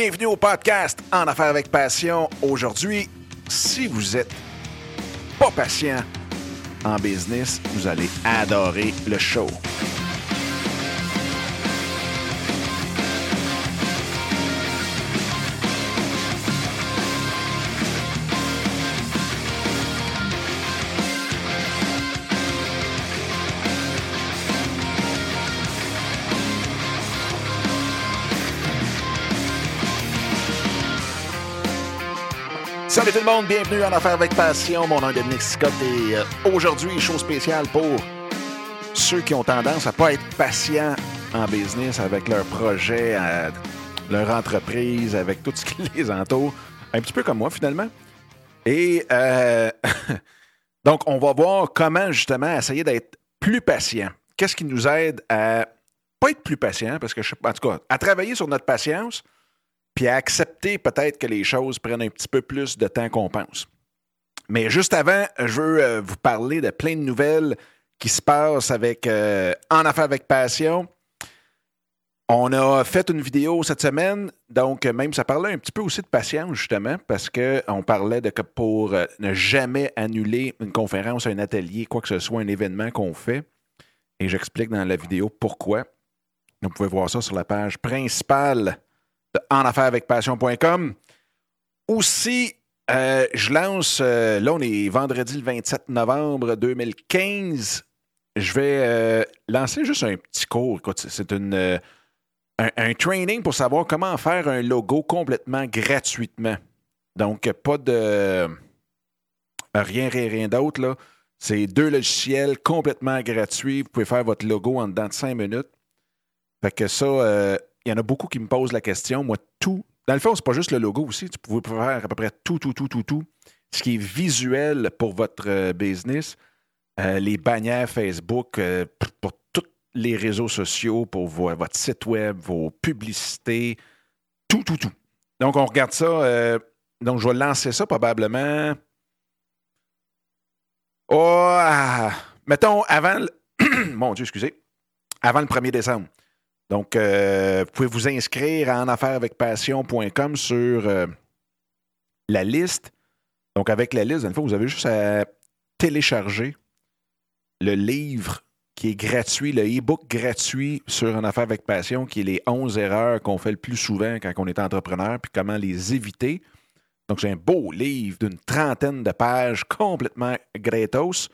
Bienvenue au podcast En Affaires avec Passion. Aujourd'hui, si vous êtes pas patient en business, vous allez adorer le show. Tout le monde, bienvenue en Affaires avec Passion. Mon nom est Dominique Scott et euh, aujourd'hui, chose spéciale pour ceux qui ont tendance à pas être patients en business avec leur projet, euh, leur entreprise, avec tout ce qui les entoure. Un petit peu comme moi finalement. Et euh, donc, on va voir comment justement essayer d'être plus patient. Qu'est-ce qui nous aide à pas être plus patient, parce que, je, en tout cas, à travailler sur notre patience, puis à accepter peut-être que les choses prennent un petit peu plus de temps qu'on pense. Mais juste avant, je veux euh, vous parler de plein de nouvelles qui se passent avec euh, En Affaires avec Passion. On a fait une vidéo cette semaine, donc même ça parlait un petit peu aussi de patience, justement, parce qu'on parlait de que pour euh, ne jamais annuler une conférence, un atelier, quoi que ce soit, un événement qu'on fait. Et j'explique dans la vidéo pourquoi. Vous pouvez voir ça sur la page principale en affaires avec passion.com. Aussi, euh, je lance, euh, là on est vendredi le 27 novembre 2015. Je vais euh, lancer juste un petit cours. c'est un, training pour savoir comment faire un logo complètement gratuitement. Donc, pas de rien, rien, rien d'autre. C'est deux logiciels complètement gratuits. Vous pouvez faire votre logo en dedans de cinq minutes. Fait que ça, il y en a beaucoup qui me posent la question. Moi, tout. Dans le fond, c'est pas juste le logo aussi. Tu pouvez faire à peu près tout, tout, tout, tout, tout. Ce qui est visuel pour votre euh, business, euh, les bannières Facebook, euh, pour tous les réseaux sociaux, pour votre site web, vos publicités, tout, tout, tout. Donc, on regarde ça. donc, je vais lancer ça probablement. Oh, ah, mettons, avant. Mon Dieu, excusez. Avant le 1er décembre. Donc, euh, vous pouvez vous inscrire à enafairesavecpassion.com sur euh, la liste. Donc, avec la liste, vous avez juste à télécharger le livre qui est gratuit, le e-book gratuit sur En Affaire avec Passion, qui est les 11 erreurs qu'on fait le plus souvent quand on est entrepreneur, puis comment les éviter. Donc, c'est un beau livre d'une trentaine de pages complètement gratos.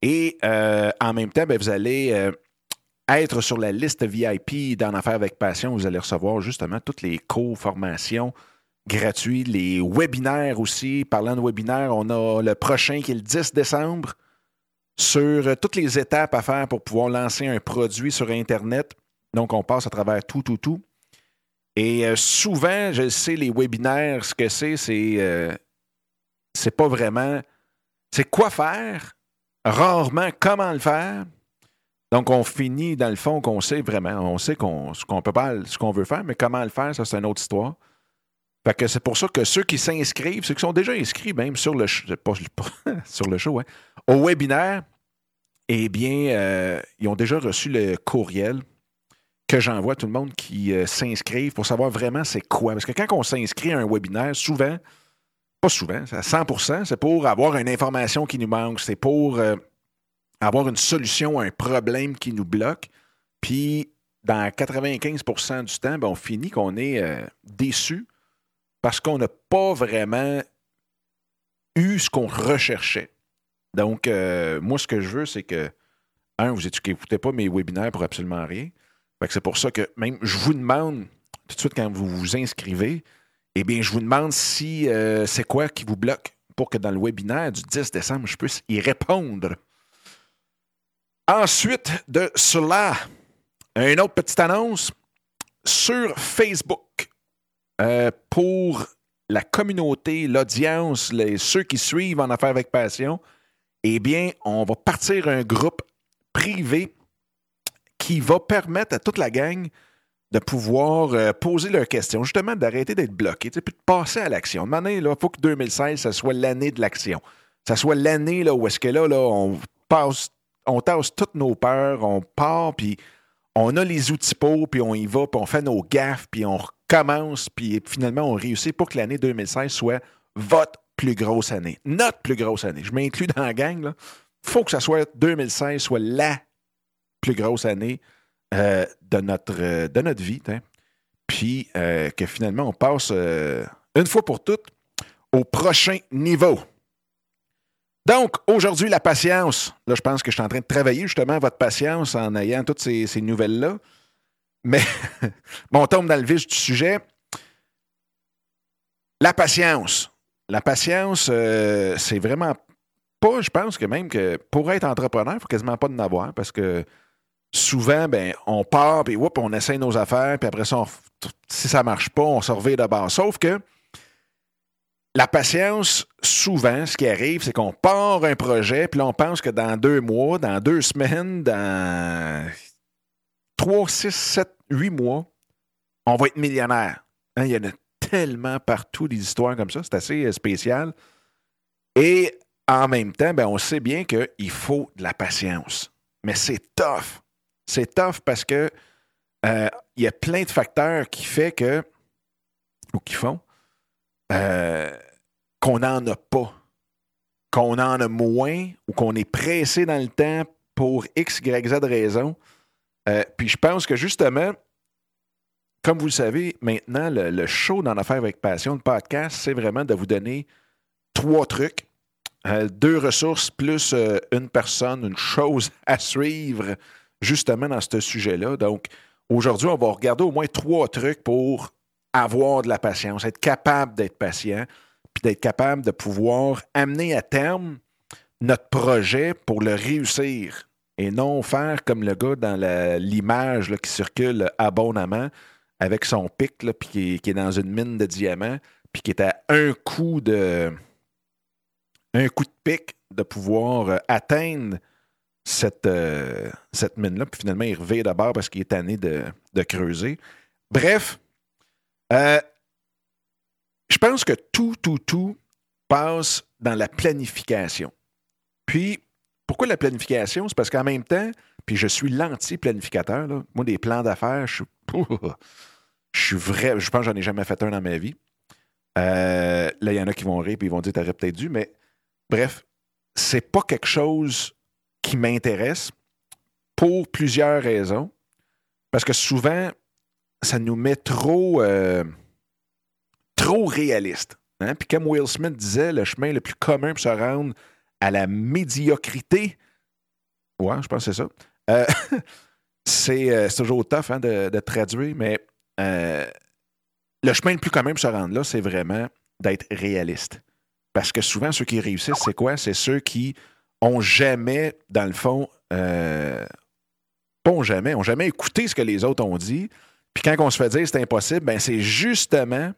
Et euh, en même temps, ben, vous allez être sur la liste VIP d'En Affaires avec Passion, vous allez recevoir justement toutes les co-formations gratuits, les webinaires aussi. Parlant de webinaires, on a le prochain qui est le 10 décembre sur euh, toutes les étapes à faire pour pouvoir lancer un produit sur Internet. Donc, on passe à travers tout, tout, tout. Et euh, souvent, je sais, les webinaires, ce que c'est, c'est, euh, c'est pas vraiment. C'est quoi faire, rarement comment le faire, donc, on finit dans le fond qu'on sait vraiment, on sait qu'on, ce qu'on peut pas, ce qu'on veut faire, mais comment le faire, ça, c'est une autre histoire. Fait que c'est pour ça que ceux qui s'inscrivent, ceux qui sont déjà inscrits même sur le, sur le show, hein, au webinaire, eh bien, euh, ils ont déjà reçu le courriel que j'envoie à tout le monde qui euh, s'inscrivent pour savoir vraiment c'est quoi. Parce que quand on s'inscrit à un webinaire, souvent, pas souvent, à 100% c'est pour avoir une information qui nous manque, c'est pour euh, avoir une solution à un problème qui nous bloque. Puis, dans 95% du temps, ben, on finit qu'on est euh, déçu parce qu'on n'a pas vraiment eu ce qu'on recherchait. Donc, euh, moi, ce que je veux, c'est que, un, vous n'écoutez pas mes webinaires pour absolument rien. c'est pour ça que même je vous demande, tout de suite quand vous vous inscrivez, eh bien, je vous demande si euh, c'est quoi qui vous bloque pour que dans le webinaire du 10 décembre, je puisse y répondre. Ensuite de cela, une autre petite annonce sur Facebook euh, pour la communauté, l'audience, ceux qui suivent en affaires avec passion. Eh bien, on va partir un groupe privé qui va permettre à toute la gang de pouvoir euh, poser leurs questions, justement d'arrêter d'être bloqué, puis de passer à l'action. De il faut que 2016, ça soit l'année de l'action. Ça soit l'année où est-ce que là, là, on passe on tasse toutes nos peurs, on part, puis on a les outils pour, puis on y va, puis on fait nos gaffes, puis on recommence, puis finalement, on réussit pour que l'année 2016 soit votre plus grosse année. Notre plus grosse année. Je m'inclus dans la gang. Il faut que ça soit 2016 soit la plus grosse année euh, de, notre, euh, de notre vie. Puis euh, que finalement, on passe une fois pour toutes au prochain niveau. Donc, aujourd'hui, la patience. Là, je pense que je suis en train de travailler justement votre patience en ayant toutes ces, nouvelles-là. Mais bon, on tombe dans le vif du sujet. La patience. La patience, euh, c'est vraiment pas, je pense que même que pour être entrepreneur, il faut quasiment pas de avoir parce que souvent, ben, on part, puis on essaie nos affaires, puis après ça, si ça marche pas, on se revient d'abord. Sauf que la patience, souvent, ce qui arrive, c'est qu'on part un projet, puis là, on pense que dans deux mois, dans deux semaines, dans trois, six, sept, huit mois, on va être millionnaire. Hein, il y en a tellement partout des histoires comme ça. C'est assez euh, spécial. Et en même temps, ben, on sait bien qu'il faut de la patience. Mais c'est tough. C'est tough parce que euh, il y a plein de facteurs qui font que, ou qui font, euh, qu'on n'en a pas, qu'on en a moins ou qu'on est pressé dans le temps pour X, Y, Z raison. Euh, puis je pense que justement, comme vous le savez, maintenant, le, show dans l'affaire avec passion, le podcast, c'est vraiment de vous donner trois trucs, euh, deux ressources plus euh, une personne, une chose à suivre justement dans ce sujet-là. Donc, aujourd'hui, on va regarder au moins trois trucs pour avoir de la patience, être capable d'être patient, d'être capable de pouvoir amener à terme notre projet pour le réussir et non faire comme le gars dans l'image qui circule abondamment avec son pic, puis qui, est dans une mine de diamants, puis qui est à un coup de un coup de pic de pouvoir euh, atteindre cette, euh, cette mine-là, puis finalement, il revient d'abord parce qu'il est tanné de, de creuser. Bref, euh, je pense que tout, tout, tout passe dans la planification. Puis, pourquoi la planification? C'est parce qu'en même temps, puis je suis l'anti-planificateur. Moi, des plans d'affaires, je suis. Je suis vrai. Je pense que j'en ai jamais fait un dans ma vie. Euh, là, il y en a qui vont rire et ils vont dire t'aurais peut-être dû, mais bref, c'est pas quelque chose qui m'intéresse pour plusieurs raisons. Parce que souvent, ça nous met trop. Euh, trop réaliste. Hein? Puis comme Will Smith disait, le chemin le plus commun pour se rendre à la médiocrité, ouais, je pense que c'est ça. Euh, euh, c'est toujours tough hein, de, traduire, mais euh, le chemin le plus commun pour se rendre là, c'est vraiment d'être réaliste. Parce que souvent, ceux qui réussissent, c'est quoi? C'est ceux qui ont jamais, dans le fond, ont jamais, ont jamais écouté ce que les autres ont dit. Puis quand on se fait dire c'est impossible, ben c'est justement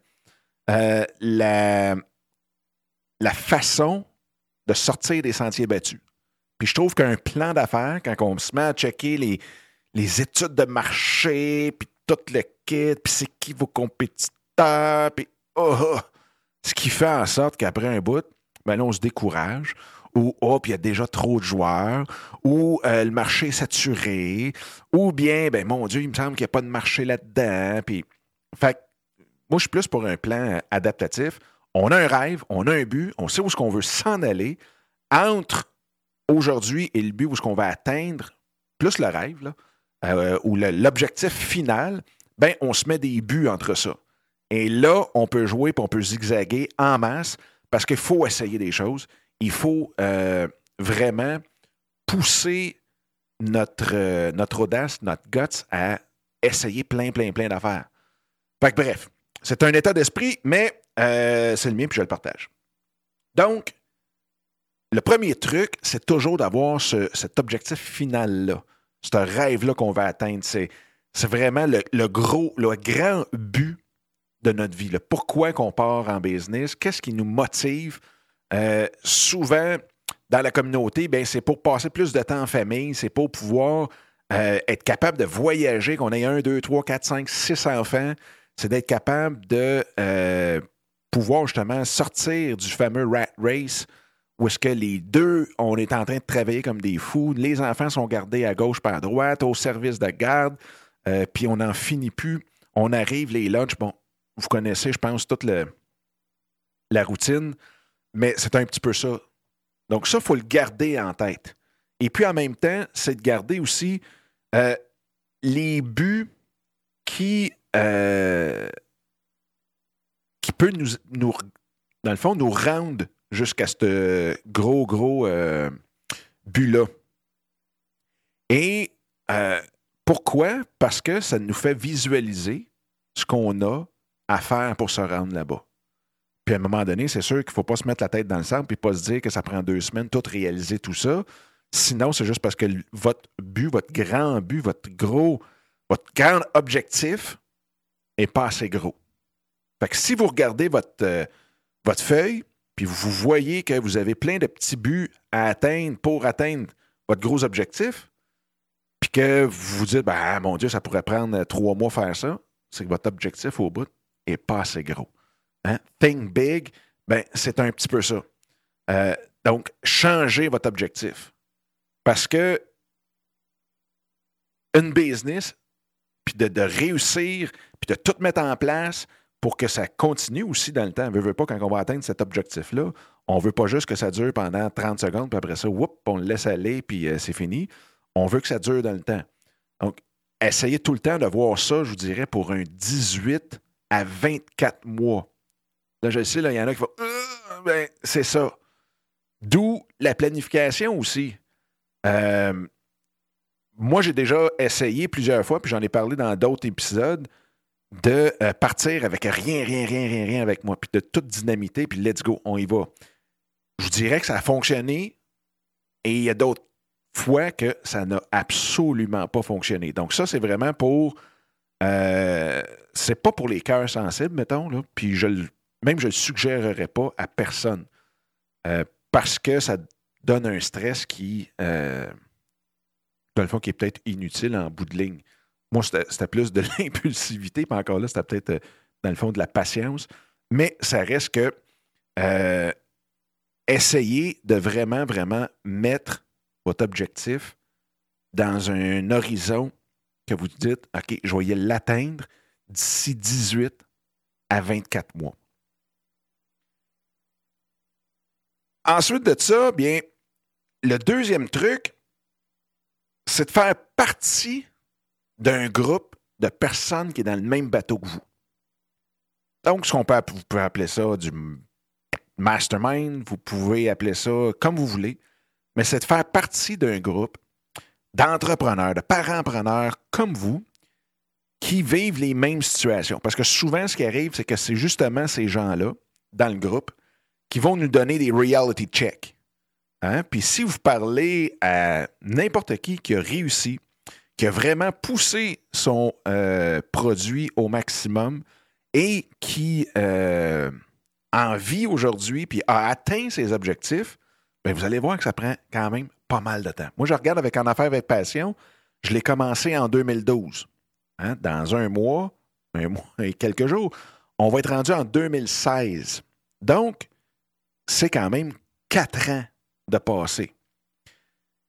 euh, la, la façon de sortir des sentiers battus. Puis je trouve qu'un plan d'affaires, quand on se met à checker les, les études de marché, puis tout le kit, puis c'est qui vos compétiteurs, puis oh, oh, ce qui fait en sorte qu'après un bout, ben là, on se décourage, ou oh, puis il y a déjà trop de joueurs, ou euh, le marché est saturé, ou bien, ben mon Dieu, il me semble qu'il n'y a pas de marché là-dedans, puis... Fait moi, je suis plus pour un plan adaptatif. On a un rêve, on a un but, on sait où est-ce qu'on veut s'en aller. Entre aujourd'hui et le but où est-ce qu'on va atteindre, plus le rêve, euh, ou l'objectif final, ben, on se met des buts entre ça. Et là, on peut jouer et on peut zigzaguer en masse parce qu'il faut essayer des choses. Il faut euh, vraiment pousser notre, euh, notre audace, notre guts à essayer plein, plein, plein d'affaires. Fait que bref, c'est un état d'esprit, mais euh, c'est le mien, puis je le partage. Donc, le premier truc, c'est toujours d'avoir cet objectif final-là, ce rêve-là qu'on va atteindre. C'est, vraiment le, gros, le grand but de notre vie. Le pourquoi qu'on part en business, qu'est-ce qui nous motive. Euh, souvent, dans la communauté, ben, c'est pour passer plus de temps en famille, c'est pour pouvoir euh, être capable de voyager, qu'on ait un, deux, trois, quatre, cinq, six enfants c'est d'être capable de euh, pouvoir justement sortir du fameux rat race où est-ce que les deux, on est en train de travailler comme des fous. Les enfants sont gardés à gauche par à droite, au service de garde, euh, puis on n'en finit plus. On arrive, les lunchs, bon, vous connaissez, je pense, toute la routine, mais c'est un petit peu ça. Donc ça, il faut le garder en tête. Et puis en même temps, c'est de garder aussi euh, les buts qui, euh, qui peuvent nous, nous, dans le fond, nous rendre jusqu'à ce gros, gros euh, but-là. Et euh, pourquoi? Parce que ça nous fait visualiser ce qu'on a à faire pour se rendre là-bas. Puis à un moment donné, c'est sûr qu'il ne faut pas se mettre la tête dans le sang et pas se dire que ça prend deux semaines, tout réaliser tout ça. Sinon, c'est juste parce que votre but, votre grand but, votre gros, votre grand objectif pas assez gros. Fait que si vous regardez votre, euh, votre feuille, puis vous voyez que vous avez plein de petits buts à atteindre pour atteindre votre gros objectif, puis que vous vous dites, ben, mon Dieu, ça pourrait prendre trois mois faire ça, c'est que votre objectif au bout n'est pas assez gros. Hein? Think big, ben, c'est un petit peu ça. Euh, donc, changez votre objectif. Parce que une business, puis de, de, réussir, puis de tout mettre en place, pour que ça continue aussi dans le temps. On ne veut pas, quand on va atteindre cet objectif-là, on veut pas juste que ça dure pendant 30 secondes, puis après ça, on le laisse aller, puis euh, c'est fini. On veut que ça dure dans le temps. Donc, essayez tout le temps de voir ça, je vous dirais, pour un 18 à 24 mois. Là, je sais, il y en a qui font euh, ben, c'est ça. D'où la planification aussi. Euh, moi, j'ai déjà essayé plusieurs fois, puis j'en ai parlé dans d'autres épisodes de euh, partir avec rien, rien, rien, rien, rien avec moi, puis de toute dynamité, puis let's go, on y va. Je dirais que ça a fonctionné et il y a d'autres fois que ça n'a absolument pas fonctionné. Donc, ça, c'est vraiment pour. Euh, c'est pas pour les cœurs sensibles, mettons, là, puis je, même je le suggérerais pas à personne euh, parce que ça donne un stress qui, dans le fond, qui est peut-être inutile en bout de ligne. Moi, c'était plus de l'impulsivité, mais encore là, c'était peut-être, euh, dans le fond, de la patience. Mais ça reste que euh, essayez de vraiment, vraiment mettre votre objectif dans un horizon que vous dites, OK, je vais l'atteindre d'ici 18 à 24 mois. Ensuite de ça, bien, le deuxième truc, c'est de faire partie d'un groupe de personnes qui est dans le même bateau que vous. Donc, ce qu'on peut, vous pouvez appeler ça du mastermind, vous pouvez appeler ça comme vous voulez, mais c'est de faire partie d'un groupe d'entrepreneurs, de parents-preneurs comme vous qui vivent les mêmes situations. Parce que souvent, ce qui arrive, c'est que c'est justement ces gens-là, dans le groupe, qui vont nous donner des reality checks. Hein? Puis si vous parlez à n'importe qui qui a réussi, qui a vraiment poussé son euh, produit au maximum et qui euh, en vit aujourd'hui puis a atteint ses objectifs, bien, vous allez voir que ça prend quand même pas mal de temps. Moi, je regarde avec En Affaires avec Passion, je l'ai commencé en 2012. Hein, dans un mois, un mois et quelques jours, on va être rendu en 2016. Donc, c'est quand même quatre ans de passé.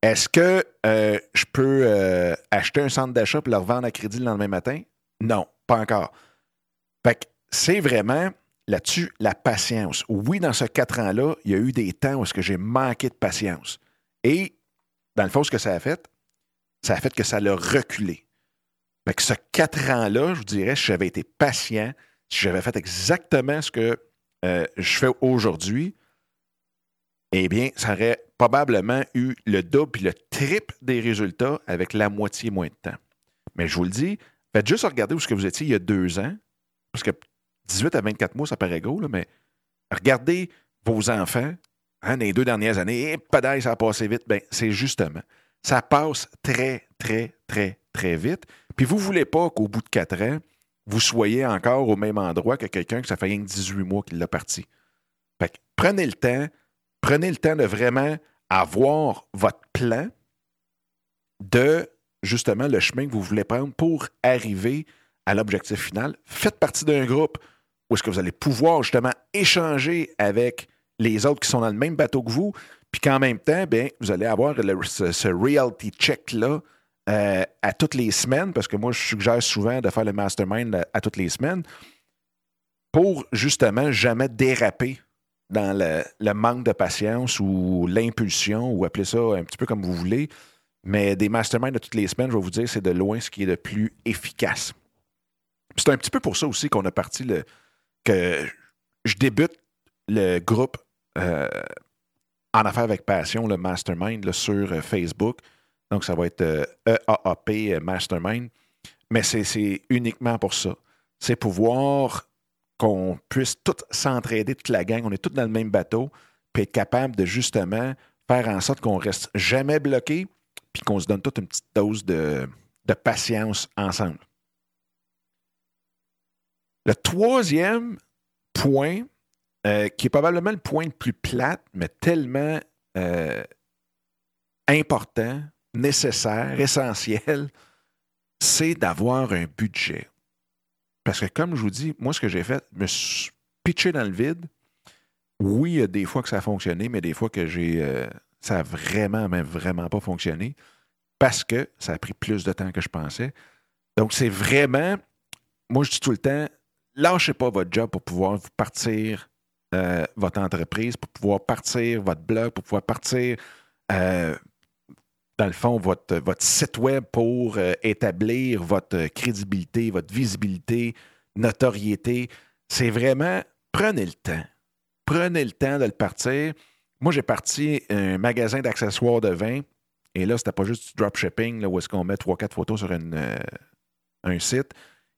Est-ce que euh, je peux euh, acheter un centre d'achat et le revendre à crédit le lendemain matin? Non, pas encore. Fait que c'est vraiment là-dessus la patience. Oui, dans ce quatre ans-là, il y a eu des temps où j'ai manqué de patience. Et dans le fond, ce que ça a fait, ça a fait que ça l'a reculé. Fait que ce quatre ans-là, je vous dirais, si j'avais été patient, si j'avais fait exactement ce que euh, je fais aujourd'hui, eh bien, ça aurait probablement eu le double et le triple des résultats avec la moitié moins de temps. Mais je vous le dis, faites juste regarder où ce que vous étiez il y a deux ans, parce que 18 à 24 mois, ça paraît gros, mais regardez vos enfants hein, les deux dernières années, et pas ça a passé vite. Ben, c'est justement, ça passe très, très, très, très vite. Puis vous ne voulez pas qu'au bout de quatre ans, vous soyez encore au même endroit que quelqu'un que ça fait rien que 18 mois qu'il l'a parti. Prenez le temps, prenez le temps de vraiment avoir votre plan de justement le chemin que vous voulez prendre pour arriver à l'objectif final. Faites partie d'un groupe où est-ce que vous allez pouvoir justement échanger avec les autres qui sont dans le même bateau que vous, puis qu'en même temps, bien, vous allez avoir ce, reality check-là euh, à toutes les semaines, parce que moi, je suggère souvent de faire le mastermind à, toutes les semaines, pour justement jamais déraper dans le, manque de patience ou l'impulsion, ou appelez ça un petit peu comme vous voulez. Mais des masterminds de toutes les semaines, je vais vous dire, c'est de loin ce qui est le plus efficace. C'est un petit peu pour ça aussi qu'on a parti le. que je débute le groupe euh, en affaires avec passion, le mastermind sur euh, Facebook. Donc, ça va être EAAP euh, Mastermind. Mais c'est uniquement pour ça. C'est pour voir qu'on puisse tous s'entraider, toute la gang. On est tous dans le même bateau, puis être capable de justement faire en sorte qu'on reste jamais bloqué, puis qu'on se donne toute une petite dose de, de patience ensemble. Le troisième point, euh, qui est probablement le point le plus plate, mais tellement euh, important, nécessaire, essentiel, c'est d'avoir un budget. Parce que comme je vous dis, moi, ce que j'ai fait, me pitché dans le vide. Oui, il y a des fois que ça a fonctionné, mais des fois que j'ai. Euh, ça a vraiment, même vraiment pas fonctionné parce que ça a pris plus de temps que je pensais. Donc, c'est vraiment. Moi, je dis tout le temps, lâchez pas votre job pour pouvoir partir euh, votre entreprise, pour pouvoir partir votre blog, pour pouvoir partir, euh, dans le fond, votre, site web pour euh, établir votre crédibilité, votre visibilité, notoriété. C'est vraiment, prenez le temps. Prenez le temps de le partir. Moi, j'ai parti un magasin d'accessoires de vin. Et là, c'était pas juste du dropshipping, là, où est-ce qu'on met trois, quatre photos sur un site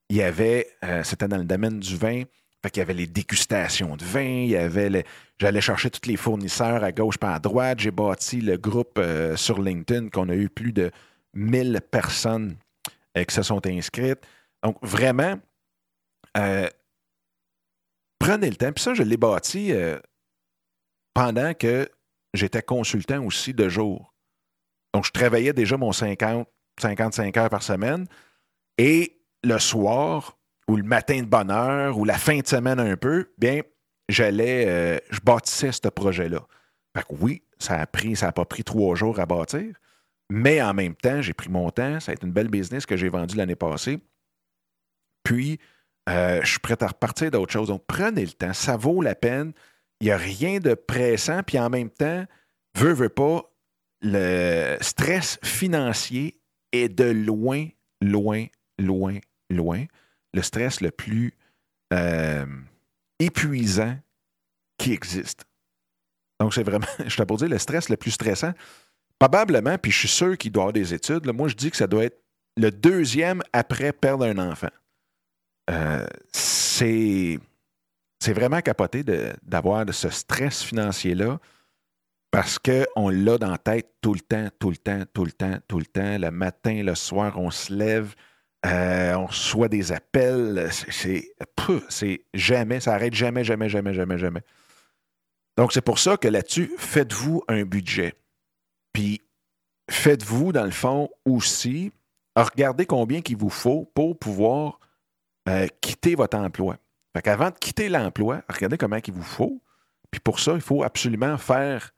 il y avait, euh, c'était dans le domaine du vin, fait qu'il y avait les dégustations de vin, il y avait j'allais chercher tous les fournisseurs à gauche pas à droite, j'ai bâti le groupe euh, sur LinkedIn qu'on a eu plus de 1000 personnes euh, qui se sont inscrites. Donc vraiment, prenez le temps. Puis ça, je l'ai bâti pendant que j'étais consultant aussi de jour. Donc, je travaillais déjà mon 50, 55 heures par semaine. Et le soir ou le matin de bonne heure ou la fin de semaine un peu, bien, j'allais, euh, je bâtissais ce projet-là. Fait que oui, ça a pris, ça n'a pas pris trois jours à bâtir, mais en même temps, j'ai pris mon temps. Ça a été une belle business que j'ai vendue l'année passée. Puis, euh, je suis prêt à repartir d'autres choses. Donc, prenez le temps. Ça vaut la peine. Il n'y a rien de pressant. Puis, en même temps, veut, veut pas, le stress financier est de loin, loin, loin, loin, le stress le plus euh, épuisant qui existe. Donc, c'est vraiment, je t'ai pour dire, le stress le plus stressant. Probablement, puis je suis sûr qu'il doit avoir des études. moi, je dis que ça doit être le deuxième après perdre un enfant. Euh, c'est, vraiment capoté d'avoir ce stress financier-là parce qu'on l'a dans la tête tout le temps, tout le temps, tout le temps, tout le temps. Le matin, le soir, on se lève, euh, on reçoit des appels. C'est jamais, ça arrête jamais, jamais, jamais, jamais, jamais. Donc, c'est pour ça que là-dessus, faites-vous un budget. Puis, faites-vous, dans le fond, aussi, regardez combien qu'il vous faut pour pouvoir euh, quitter votre emploi. Fait qu'avant de quitter l'emploi, regardez comment il vous faut. Puis pour ça, il faut absolument faire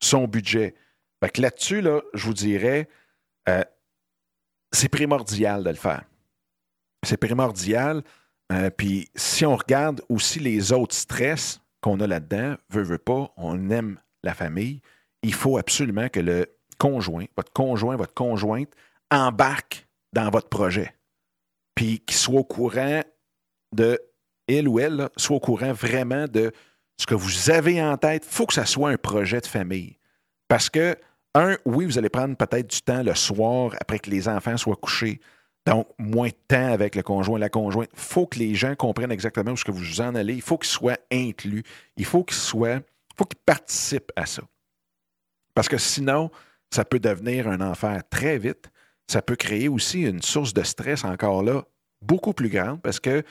son budget. Fait que là-dessus, là, je vous dirais, euh, c'est primordial de le faire. C'est primordial. Euh, puis si on regarde aussi les autres stress qu'on a là-dedans, veut, veut pas, on aime la famille, il faut absolument que le conjoint, votre conjoint, votre conjointe embarque dans votre projet. Puis qu'il soit au courant de, il ou elle, soit au courant vraiment de ce que vous avez en tête. Il faut que ça soit un projet de famille. Parce que un, oui, vous allez prendre peut-être du temps le soir après que les enfants soient couchés. Donc, moins de temps avec le conjoint, la conjointe. Il faut que les gens comprennent exactement où ce que vous en allez. Il faut qu'ils soient inclus. Il faut qu'ils soient, faut qu'ils participent à ça. Parce que sinon, ça peut devenir un enfer très vite. Ça peut créer aussi une source de stress encore là beaucoup plus grande parce que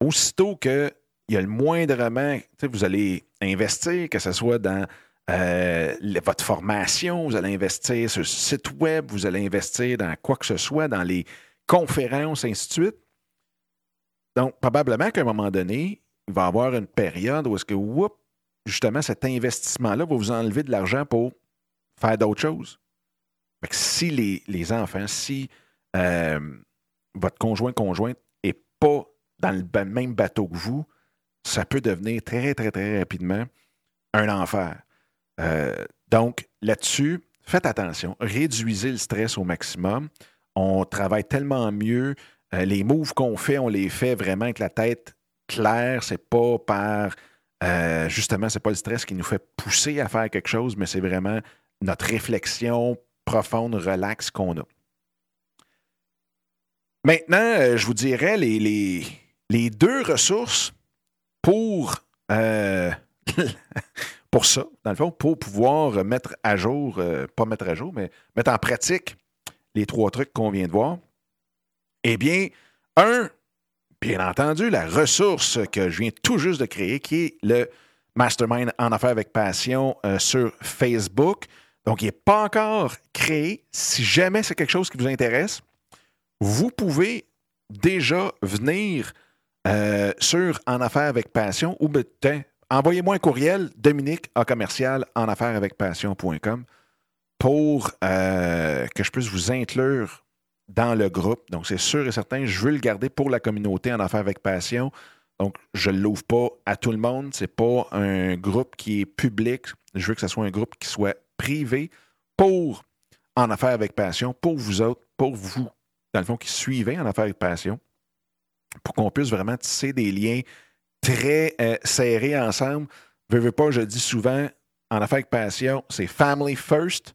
aussitôt qu'il y a le moindrement, vous allez investir, que ce soit dans euh, votre formation, vous allez investir sur le site web, vous allez investir dans quoi que ce soit, dans les conférences, ainsi de suite. Donc, probablement qu'à un moment donné, il va y avoir une période où est-ce que, justement, cet investissement-là va vous enlever de l'argent pour faire d'autres choses. si les, enfants, si euh, votre conjoint conjointe n'est pas dans le même bateau que vous, ça peut devenir très, très, très rapidement un enfer. Euh, donc, là-dessus, faites attention, réduisez le stress au maximum. On travaille tellement mieux. Euh, les moves qu'on fait, on les fait vraiment avec la tête claire. C'est pas par euh, justement, c'est pas le stress qui nous fait pousser à faire quelque chose, mais c'est vraiment notre réflexion profonde, relaxe qu'on a. Maintenant, euh, je vous dirais les, deux ressources pour, pour ça, dans le fond, pour pouvoir mettre à jour, euh, pas mettre à jour, mais mettre en pratique les trois trucs qu'on vient de voir. Eh bien, un, bien entendu, la ressource que je viens tout juste de créer, qui est le Mastermind en affaires avec passion sur Facebook. Donc, il n'est pas encore créé. Si jamais c'est quelque chose qui vous intéresse, vous pouvez déjà venir euh, sur En Affaires avec Passion ou ben, envoyez-moi un courriel, Dominique en commercial en affaires avec passion.com pour euh, que je puisse vous inclure dans le groupe. Donc, c'est sûr et certain, je veux le garder pour la communauté en affaires avec passion. Donc, je ne l'ouvre pas à tout le monde. Ce n'est pas un groupe qui est public. Je veux que ce soit un groupe qui soit privé pour en affaires avec passion, pour vous autres, pour vous dans le fond, qui suivaient en affaires de passion, pour qu'on puisse vraiment tisser des liens très euh, serrés ensemble. Je veux pas, je dis souvent, en affaires de passion, c'est family first.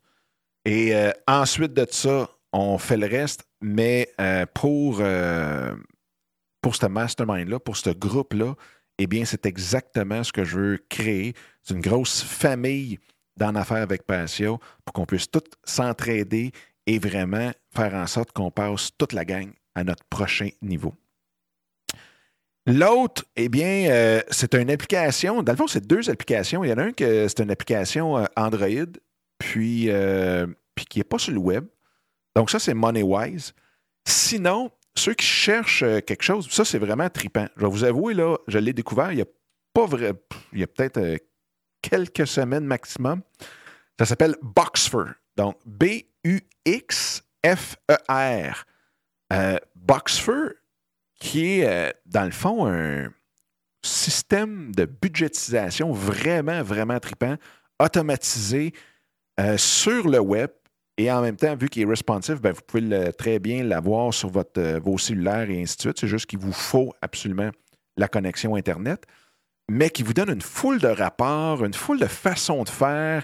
Et euh, ensuite de ça, on fait le reste. Mais euh, pour, pour ce mastermind-là, pour ce groupe-là, eh bien, c'est exactement ce que je veux créer. C'est une grosse famille d'en affaires avec passion pour qu'on puisse tous s'entraider et vraiment faire en sorte qu'on passe toute la gang à notre prochain niveau. L'autre, eh bien, euh, c'est une application. Dans le fond, c'est deux applications. Il y en a un que c'est une application euh, Android, puis, euh, puis qui n'est pas sur le web. Donc, ça, c'est MoneyWise. Sinon, ceux qui cherchent quelque chose, ça, c'est vraiment tripant. Je vais vous avouer, là, je l'ai découvert il y a pas vrai. Il y a peut-être quelques semaines maximum. Ça s'appelle Boxfer. Donc, B-U-X-F-E-R. Boxfer, qui est, euh, dans le fond, un système de budgétisation vraiment, vraiment tripant, automatisé euh, sur le web. Et en même temps, vu qu'il est responsive, ben, vous pouvez très bien l'avoir sur votre, vos cellulaires et ainsi de suite. C'est juste qu'il vous faut absolument la connexion Internet, mais qui vous donne une foule de rapports, une foule de façons de faire.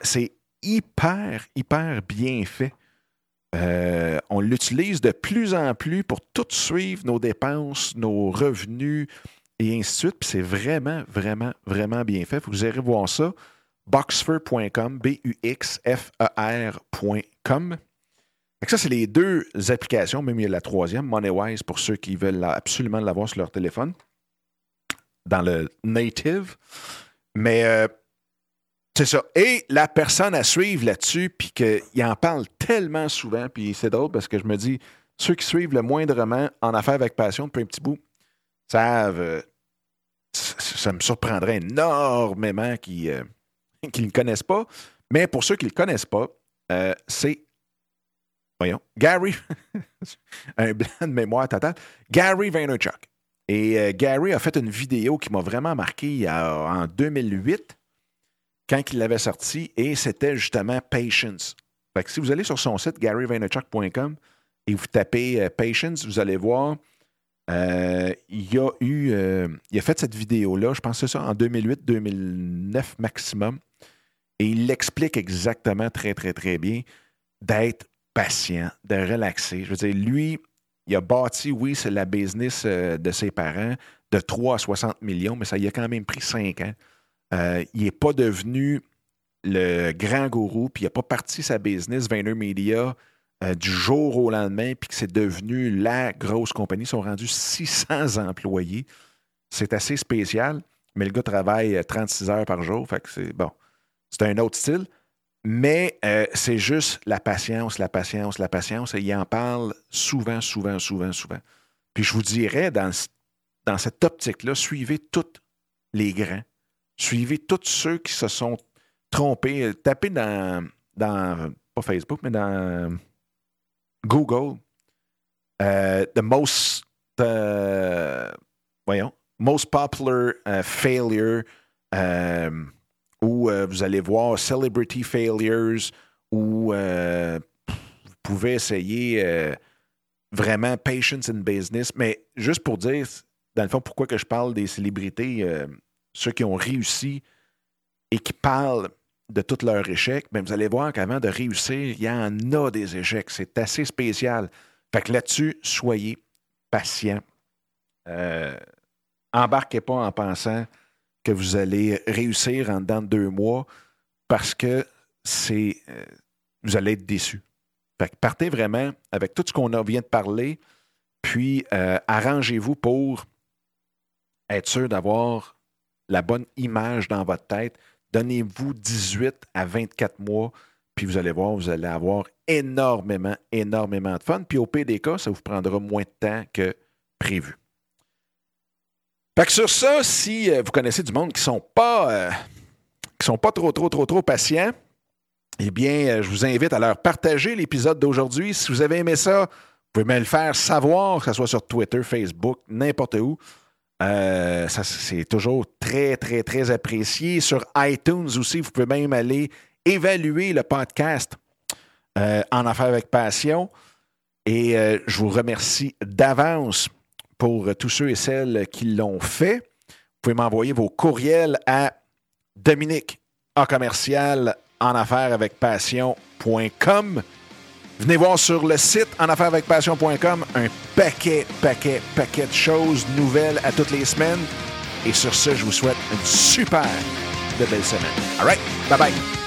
c'est hyper, hyper bien fait. Euh, on l'utilise de plus en plus pour tout suivre nos dépenses, nos revenus et ainsi de suite. Puis c'est vraiment, vraiment, vraiment bien fait. Vous irez voir ça. Boxfer.com, B-U-X-F-E-R.com. Ça, c'est les deux applications, même il y a la troisième, MoneyWise, pour ceux qui veulent absolument l'avoir sur leur téléphone, dans le native. Mais euh, c'est ça. Et la personne à suivre là-dessus, puis qu'il en parle tellement souvent, puis c'est drôle parce que je me dis, ceux qui suivent le moindrement en affaires avec passion depuis un petit bout savent, euh, ça me surprendrait énormément qu'ils euh, ne le connaissent pas. Mais pour ceux qui ne le connaissent pas, euh, c'est, voyons, Gary, un blanc de mémoire total, Gary Vaynerchuk. Et Gary a fait une vidéo qui m'a vraiment marqué en 2008 quand il l'avait sorti et c'était justement Patience. Fait que si vous allez sur son site garyvaynerchuk.com et vous tapez euh, Patience, vous allez voir, euh, il a eu, euh, il a fait cette vidéo-là, je pense que c'est ça, en 2008-2009 maximum. Et il l'explique exactement très, très, très bien d'être patient, de relaxer. Je veux dire, lui, il a bâti, oui, c'est la business de ses parents de 3 à 60 millions, mais ça y a quand même pris 5 ans. Euh, il n'est pas devenu le grand gourou, puis il n'a pas parti sa business VaynerMedia euh, du jour au lendemain, puis que c'est devenu la grosse compagnie. Ils sont rendus 600 employés. C'est assez spécial, mais le gars travaille 36 euh, heures par jour. Fait c'est bon. C'est un autre style. Mais c'est juste la patience, la patience, la patience. Et il en parle souvent, souvent, souvent, souvent. Puis je vous dirais, dans, dans cette optique-là, suivez tous les grands Suivez tous ceux qui se sont trompés. Tapez dans, dans pas Facebook, mais dans Google, uh, the most, uh, voyons, most popular uh, failure, um, où vous allez voir celebrity failures, où vous pouvez essayer vraiment patience in business. Mais juste pour dire, dans le fond, pourquoi que je parle des célébrités, ceux qui ont réussi et qui parlent de tous leurs échecs, mais vous allez voir qu'avant de réussir, il y en a des échecs. C'est assez spécial. Fait que là-dessus, soyez patient. Euh, embarquez pas en pensant que vous allez réussir en dedans de deux mois parce que c'est euh, vous allez être déçu. Fait que partez vraiment avec tout ce qu'on vient de parler, puis euh, arrangez-vous pour être sûr d'avoir la bonne image dans votre tête Donnez-vous 18 à 24 mois, puis vous allez voir, vous allez avoir énormément, énormément de fun. Puis au PDK, ça vous prendra moins de temps que prévu. Fait que sur ça, si euh, vous connaissez du monde qui ne sont pas euh, sont pas trop, trop, trop, trop patients, eh bien, euh, je vous invite à leur partager l'épisode d'aujourd'hui. Si vous avez aimé ça, vous pouvez me le faire savoir, que ce soit sur Twitter, Facebook, n'importe où. Euh, ça, c'est toujours très, très, très apprécié. Sur iTunes aussi, vous pouvez même aller évaluer le podcast euh, en affaires avec passion. Et euh, je vous remercie d'avance pour tous ceux et celles qui l'ont fait. Vous pouvez m'envoyer vos courriels à Dominique en commercial en affaires avec passion.com. Venez voir sur le site en affaires avec passion.com un paquet, paquet, paquet de choses nouvelles à toutes les semaines. Et sur ce, je vous souhaite une super belle semaine. All right, bye bye.